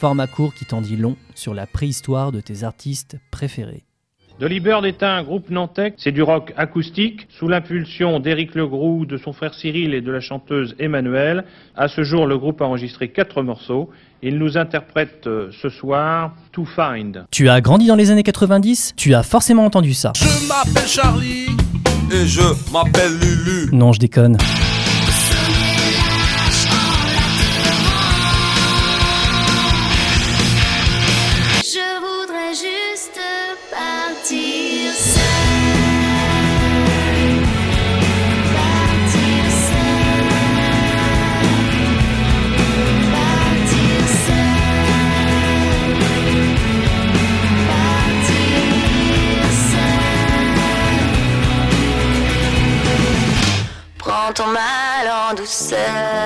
format court qui t'en dit long sur la préhistoire de tes artistes préférés. Dolly Bird est un groupe nantais, c'est du rock acoustique, sous l'impulsion d'Éric Legroux, de son frère Cyril et de la chanteuse Emmanuelle. À ce jour, le groupe a enregistré quatre morceaux. Il nous interprète euh, ce soir To Find. Tu as grandi dans les années 90 Tu as forcément entendu ça. Je m'appelle Charlie et je m'appelle Lulu. Non, je déconne.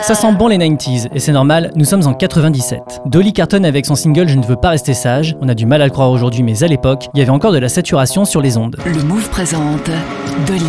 Ça sent bon les 90s, et c'est normal, nous sommes en 97. Dolly cartonne avec son single Je ne veux pas rester sage, on a du mal à le croire aujourd'hui, mais à l'époque, il y avait encore de la saturation sur les ondes. Le Move présente Dolly.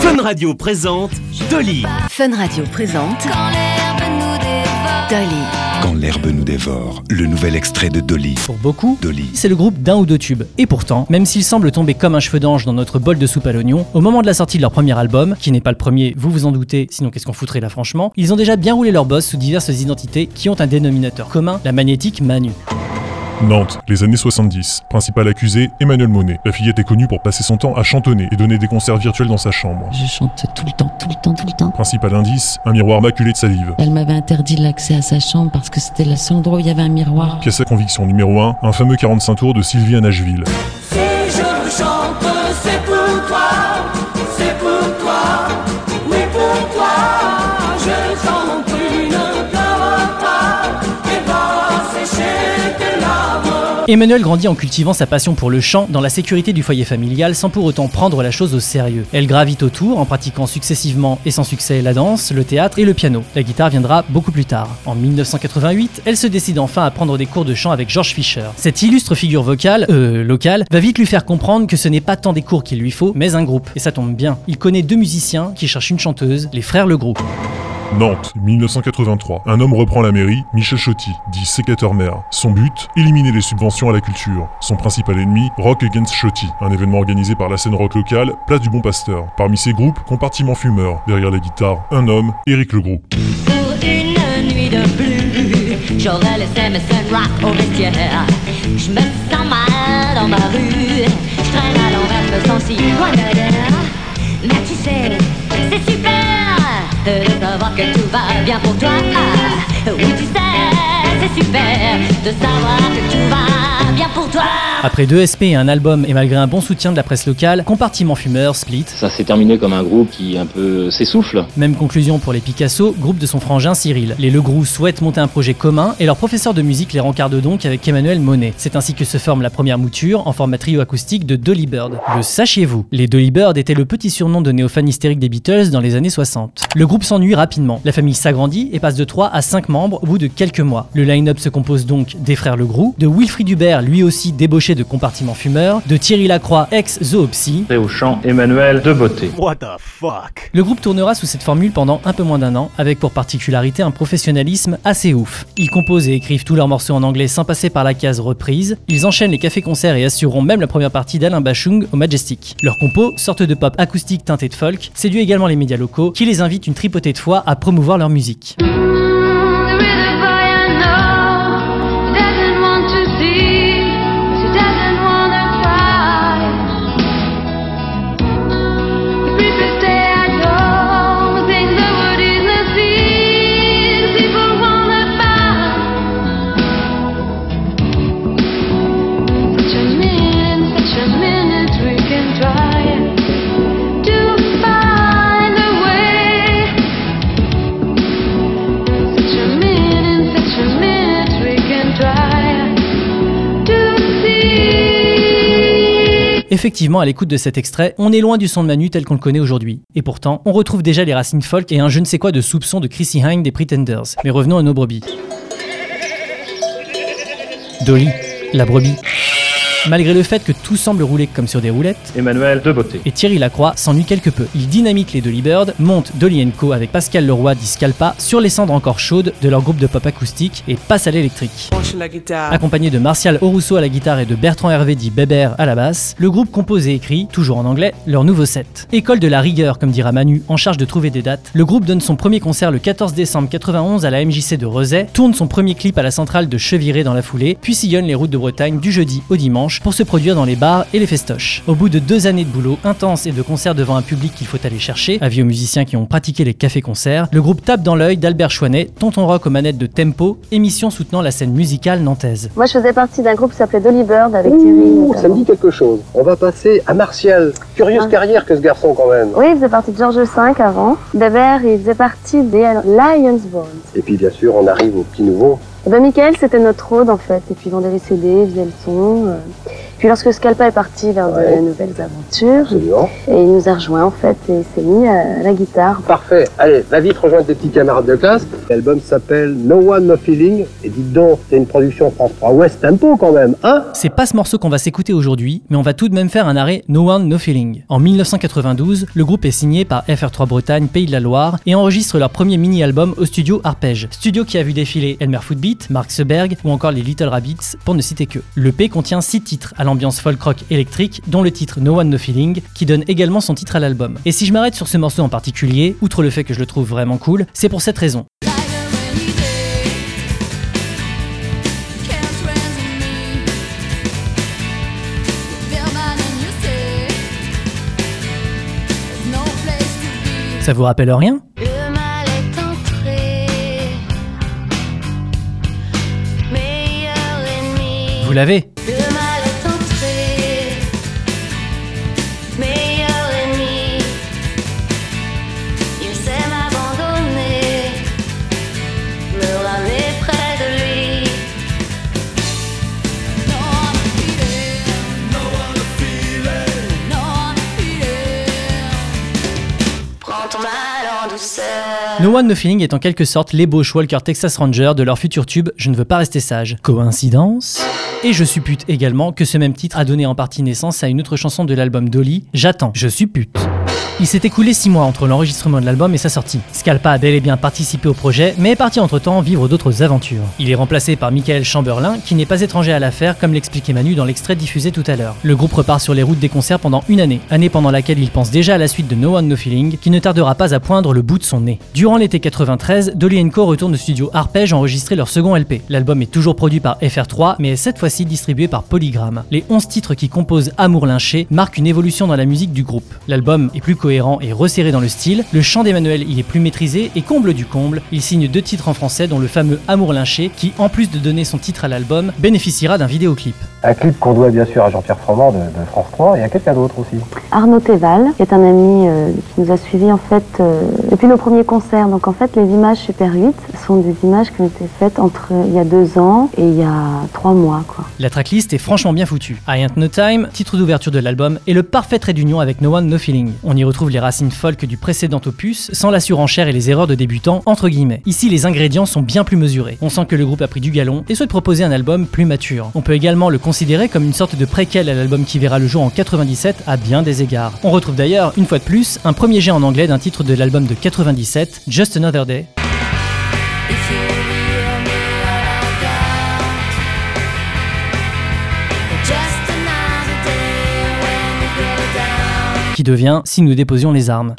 Fun Radio présente Dolly. Fun Radio présente Quand l'herbe nous dévore. Dolly. Quand l'herbe nous dévore, le nouvel extrait de Dolly. Pour beaucoup, Dolly. c'est le groupe d'un ou deux tubes. Et pourtant, même s'ils semblent tomber comme un cheveu d'ange dans notre bol de soupe à l'oignon, au moment de la sortie de leur premier album, qui n'est pas le premier, vous vous en doutez, sinon qu'est-ce qu'on foutrait là franchement, ils ont déjà bien roulé leur boss sous diverses identités qui ont un dénominateur commun, la magnétique Manu. Nantes, les années 70. Principal accusé, Emmanuel Monet. La fillette est connue pour passer son temps à chantonner et donner des concerts virtuels dans sa chambre. Je chante tout le temps, tout le temps, tout le temps. Principal indice, un miroir maculé de salive. Elle m'avait interdit l'accès à sa chambre parce que c'était le seul endroit où il y avait un miroir. Pièce à conviction numéro 1, un fameux 45 tours de Sylvie à Nashville. Emmanuel grandit en cultivant sa passion pour le chant dans la sécurité du foyer familial sans pour autant prendre la chose au sérieux. Elle gravite autour en pratiquant successivement et sans succès la danse, le théâtre et le piano. La guitare viendra beaucoup plus tard. En 1988, elle se décide enfin à prendre des cours de chant avec George Fisher. Cette illustre figure vocale, euh, locale, va vite lui faire comprendre que ce n'est pas tant des cours qu'il lui faut, mais un groupe. Et ça tombe bien. Il connaît deux musiciens qui cherchent une chanteuse, les frères Le Groupe. Nantes, 1983. Un homme reprend la mairie, Michel Chotti, dit sécateur maire. Son but Éliminer les subventions à la culture. Son principal ennemi, Rock Against Chotti, un événement organisé par la scène rock locale, place du Bon Pasteur. Parmi ses groupes, compartiment fumeur. Derrière les guitares, un homme, Éric c'est super euh, de savoir que tout va bien pour toi. Ah, Oui, tu sais, c'est super de savoir que tout va bien pour toi. Après deux SP et un album et malgré un bon soutien de la presse locale, compartiment fumeur, split. Ça s'est terminé comme un groupe qui un peu s'essouffle. Même conclusion pour les Picasso, groupe de son frangin Cyril. Les Legroux souhaitent monter un projet commun et leur professeur de musique les rencarde donc avec Emmanuel Monet. C'est ainsi que se forme la première mouture en format trio acoustique de Dolly Bird. Le sachiez-vous? Les Dolly Bird étaient le petit surnom de néo-fan hystérique des Beatles dans les années 60. Le groupe s'ennuie rapidement. La famille s'agrandit et passe de 3 à 5 membres au bout de quelques mois. Le line-up se compose donc des frères Legroux, de Wilfried Hubert, lui aussi débauché de compartiment fumeur, de Thierry Lacroix, ex-Zoopsy, Et au chant Emmanuel de Beauté. What the fuck? Le groupe tournera sous cette formule pendant un peu moins d'un an, avec pour particularité un professionnalisme assez ouf. Ils composent et écrivent tous leurs morceaux en anglais sans passer par la case reprise. Ils enchaînent les cafés-concerts et assureront même la première partie d'Alain Bachung au Majestic. Leur compo, sorte de pop acoustique teinté de folk, séduit également les médias locaux qui les invitent une tripotée de fois à promouvoir leur musique. Effectivement, à l'écoute de cet extrait, on est loin du son de Manu tel qu'on le connaît aujourd'hui. Et pourtant, on retrouve déjà les racines folk et un je ne sais quoi de soupçon de Chrissy Hine des Pretenders. Mais revenons à nos brebis. Dolly, la brebis. Malgré le fait que tout semble rouler comme sur des roulettes, Emmanuel de beauté. et Thierry Lacroix s'ennuie quelque peu. Il dynamite les Dolly Bird, monte Dolly Co avec Pascal Leroy dit Scalpa sur les cendres encore chaudes de leur groupe de pop acoustique et passe à l'électrique. Accompagné de Martial Aurousseau à la guitare et de Bertrand Hervé dit Bébert à la basse, le groupe compose et écrit, toujours en anglais, leur nouveau set. École de la rigueur, comme dira Manu, en charge de trouver des dates, le groupe donne son premier concert le 14 décembre 91 à la MJC de Rezay, tourne son premier clip à la centrale de Cheviré dans la foulée, puis sillonne les routes de Bretagne du jeudi au dimanche pour se produire dans les bars et les festoches. Au bout de deux années de boulot intense et de concerts devant un public qu'il faut aller chercher, avis aux musiciens qui ont pratiqué les cafés-concerts, le groupe tape dans l'œil d'Albert Chouanet, tonton rock aux manettes de Tempo, émission soutenant la scène musicale nantaise. Moi, je faisais partie d'un groupe qui s'appelait Dolly Bird avec Thierry. Ouh, ça me dit quelque chose. On va passer à Martial. Curieuse Ah. carrière que ce garçon quand même. Oui, il faisait partie de George V avant. Bébert, il faisait partie des Lions Bones. Et puis bien sûr, on arrive au petit nouveau. Et ben, Michael, c'était notre road en fait. Et puis, il vendait les CD, il faisait le son. euh. Puis, lorsque Scalpa est parti vers Ouais. de nouvelles aventures, Absolument. et il nous a rejoints en fait, et il s'est mis à la guitare. Parfait. Allez, va vite rejoindre tes petits camarades de classe. L'album s'appelle No One No Feeling. Et dites donc, c'est une production France 3 West Tempo quand même, hein? C'est pas ce morceau qu'on va s'écouter aujourd'hui, mais on va tout de même faire un arrêt No One No Feeling. En 1992, le groupe est signé par FR3 Bretagne, Pays de la Loire, et enregistre leur premier mini-album au studio Arpège. Studio qui a vu défiler Elmer Footbeat, Mark Seberg ou encore les Little Rabbits, pour ne citer que. Le P contient 6 titres à l'ambiance folk rock électrique, dont le titre No One No Feeling, qui donne également son titre à l'album. Et si je m'arrête sur ce morceau en particulier, outre le fait que je le trouve vraiment cool, c'est pour cette raison. Ça vous rappelle rien? Vous l'avez No One No Feeling est en quelque sorte l'ébauche Walker Texas Ranger de leur futur tube Je ne veux pas rester sage. Coïncidence? Et je suppute également que ce même titre a donné en partie naissance à une autre chanson de l'album Dolly, J'attends, je suppute. Il s'est écoulé 6 mois entre l'enregistrement de l'album et sa sortie. Scalpa a bel et bien participé au projet, mais est parti entre-temps vivre d'autres aventures. Il est remplacé par Michael Chamberlain, qui n'est pas étranger à l'affaire, comme l'expliquait Manu dans l'extrait diffusé tout à l'heure. Le groupe repart sur les routes des concerts pendant une année, année pendant laquelle il pense déjà à la suite de No One No Feeling, qui ne tardera pas à poindre le bout de son nez. Durant l'été 93, Dolly Co retourne au studio Arpège enregistrer leur second LP. L'album est toujours produit par FR3, mais est cette fois-ci distribué par Polygram. Les 11 titres qui composent Amour lynché marquent une évolution dans la musique du groupe. L'album est plus cohérent et resserré dans le style, le chant d'Emmanuel y est plus maîtrisé et comble du comble, il signe deux titres en français dont le fameux Amour lynché qui, en plus de donner son titre à l'album, bénéficiera d'un vidéoclip. Un clip qu'on doit bien sûr à Jean-Pierre Froment de, de France 3 et à quelqu'un d'autre aussi. Arnaud Théval, qui est un ami euh, qui nous a suivis en fait euh, depuis nos premiers concerts. Donc en fait, les images Super 8 sont des images qui ont été faites entre euh, il y a deux ans et il y a trois mois. Quoi. La tracklist est franchement bien foutue. I Ain't No Time, titre d'ouverture de l'album, est le parfait trait d'union avec No One No Feeling. On y retrouve les racines folk du précédent opus, sans la surenchère et les erreurs de débutants, entre guillemets. Ici, les ingrédients sont bien plus mesurés. On sent que le groupe a pris du galon et souhaite proposer un album plus mature. On peut également le considérer comme une sorte de préquel à l'album qui verra le jour en 97 à bien des égards. On retrouve d'ailleurs, une fois de plus, un premier jet en anglais d'un titre de l'album de 97, Just Another Day, qui devient Si nous déposions les armes.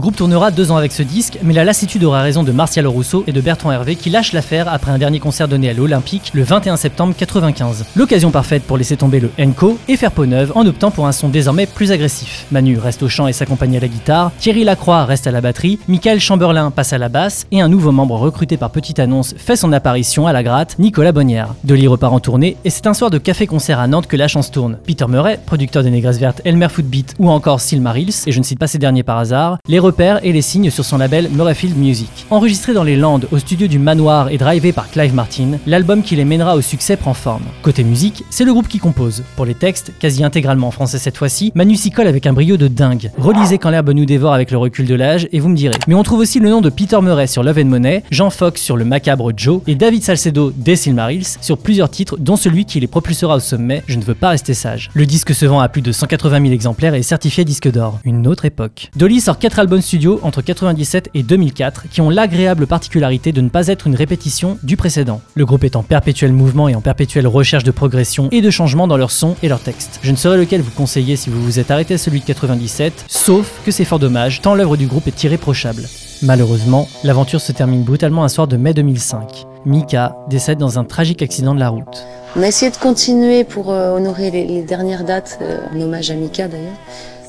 Le groupe tournera deux ans avec ce disque, mais la lassitude aura raison de Martial Rousseau et de Bertrand Hervé qui lâchent l'affaire après un dernier concert donné à l'Olympique le 21 septembre 95. L'occasion parfaite pour laisser tomber le Enco et faire peau neuve en optant pour un son désormais plus agressif. Manu reste au chant et s'accompagne à la guitare, Thierry Lacroix reste à la batterie, Michael Chamberlain passe à la basse et un nouveau membre recruté par petite annonce fait son apparition à la gratte, Nicolas Bonnière. Dolly repart en tournée et c'est un soir de café-concert à Nantes que la chance tourne. Peter Murray, producteur des Négresses Vertes, Elmer Footbeat ou encore Silmarils, et je ne cite pas ces derniers par hasard, les repère et les signe sur son label Murrayfield Music. Enregistré dans les Landes au studio du Manoir et drivé par Clive Martin, l'album qui les mènera au succès prend forme. Côté musique, c'est le groupe qui compose. Pour les textes, quasi intégralement en français cette fois-ci, Manu s'y colle avec un brio de dingue. Relisez quand l'herbe nous dévore avec le recul de l'âge et vous me direz. Mais on trouve aussi le nom de Peter Murray sur Love and Money, Jean Fox sur le macabre Joe et David Salcedo des Silmarils sur plusieurs titres dont celui qui les propulsera au sommet, Je ne veux pas rester sage. Le disque se vend à plus de 180 000 exemplaires et est certifié disque d'or. Une autre époque. Dolly sort 4 albums studio entre 97 et 2004 qui ont l'agréable particularité de ne pas être une répétition du précédent. Le groupe est en perpétuel mouvement et en perpétuelle recherche de progression et de changement dans leur son et leur texte. Je ne saurais lequel vous conseiller si vous vous êtes arrêté à celui de 97, sauf que c'est fort dommage tant l'œuvre du groupe est irréprochable. Malheureusement, l'aventure se termine brutalement un soir de mai 2005. Mika décède dans un tragique accident de la route. On a essayé de continuer pour euh, honorer les, les dernières dates, euh, en hommage à Mika d'ailleurs.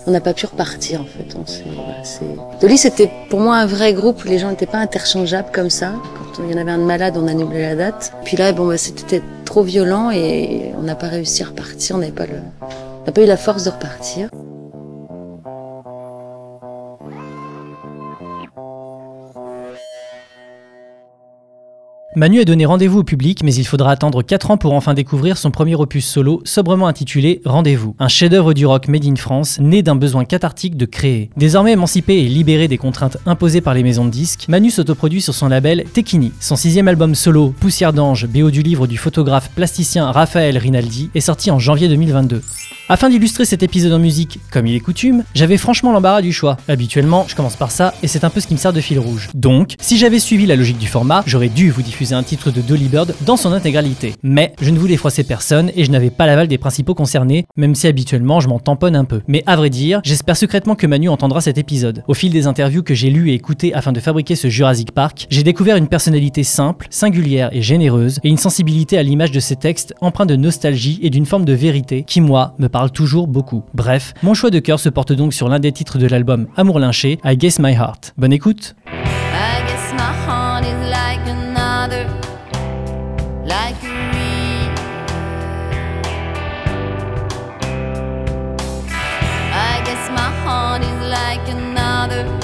On n'a pas pu repartir en fait. On Dolly c'était pour moi un vrai groupe, les gens n'étaient pas interchangeables comme ça. Quand il y en avait un de malade, on annulait la date. Puis là, bon, bah, c'était trop violent et on n'a pas réussi à repartir, on n'avait pas, le... on n'a pas eu la force de repartir. Manu a donné rendez-vous au public, mais il faudra attendre 4 ans pour enfin découvrir son premier opus solo, sobrement intitulé Rendez-vous. Un chef-d'œuvre du rock made in France, né d'un besoin cathartique de créer. Désormais émancipé et libéré des contraintes imposées par les maisons de disques, Manu s'autoproduit sur son label Tekini. Son sixième album solo, Poussière d'ange, BO du livre du photographe plasticien Raphaël Rinaldi, est sorti en janvier 2022. Afin d'illustrer cet épisode en musique, comme il est coutume, j'avais franchement l'embarras du choix. Habituellement, je commence par ça et c'est un peu ce qui me sert de fil rouge. Donc, si j'avais suivi la logique du format, j'aurais dû vous diffuser un titre de Dolly Bird dans son intégralité. Mais je ne voulais froisser personne et je n'avais pas l'aval des principaux concernés, même si habituellement je m'en tamponne un peu. Mais à vrai dire, j'espère secrètement que Manu entendra cet épisode. Au fil des interviews que j'ai lues et écoutées afin de fabriquer ce Jurassic Park, j'ai découvert une personnalité simple, singulière et généreuse, et une sensibilité à l'image de ses textes empreints de nostalgie et d'une forme de vérité qui, moi, me parle toujours beaucoup. Bref, mon choix de cœur se porte donc sur l'un des titres de l'album Amour lynché, I Guess My Heart. Bonne écoute another, like a reed. I guess my heart is like another,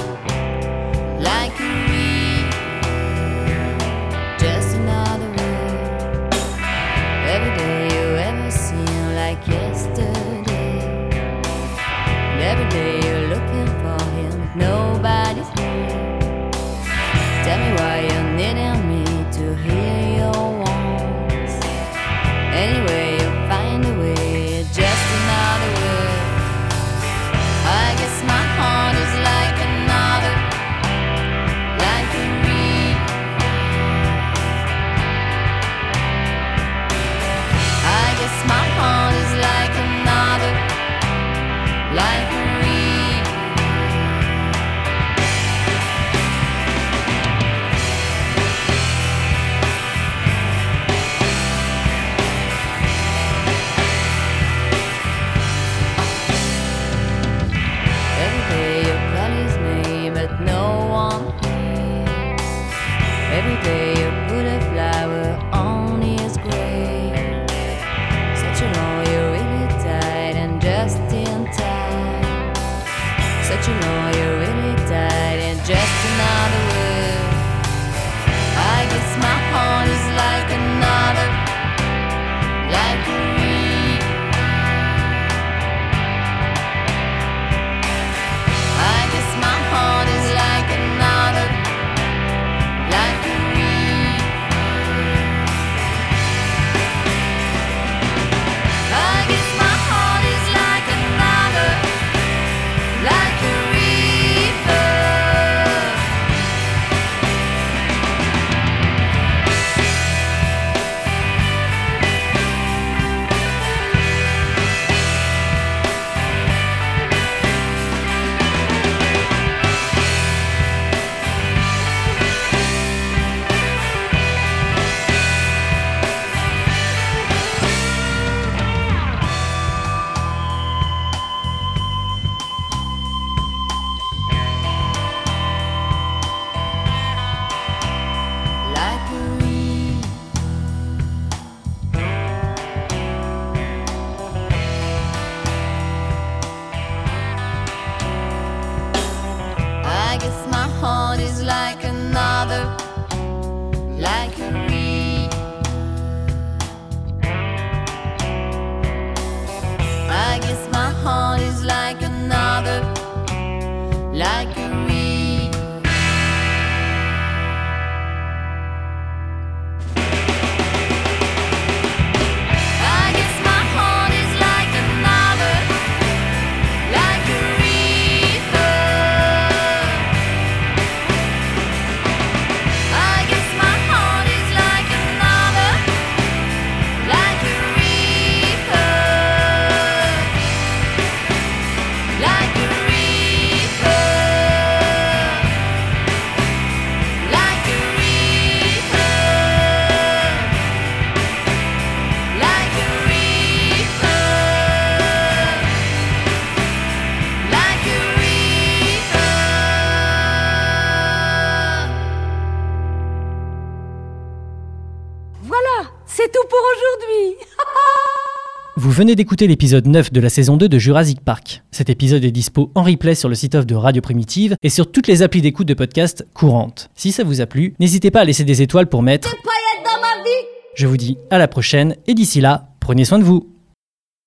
Vous venez d'écouter l'épisode 9 de la saison 2 de Jurassic Park. Cet épisode est dispo en replay sur le site off de Radio Primitive et sur toutes les applis d'écoute de podcast courantes. Si ça vous a plu, n'hésitez pas à laisser des étoiles pour mettre. Dans ma vie. Je vous dis à la prochaine et d'ici là, prenez soin de vous.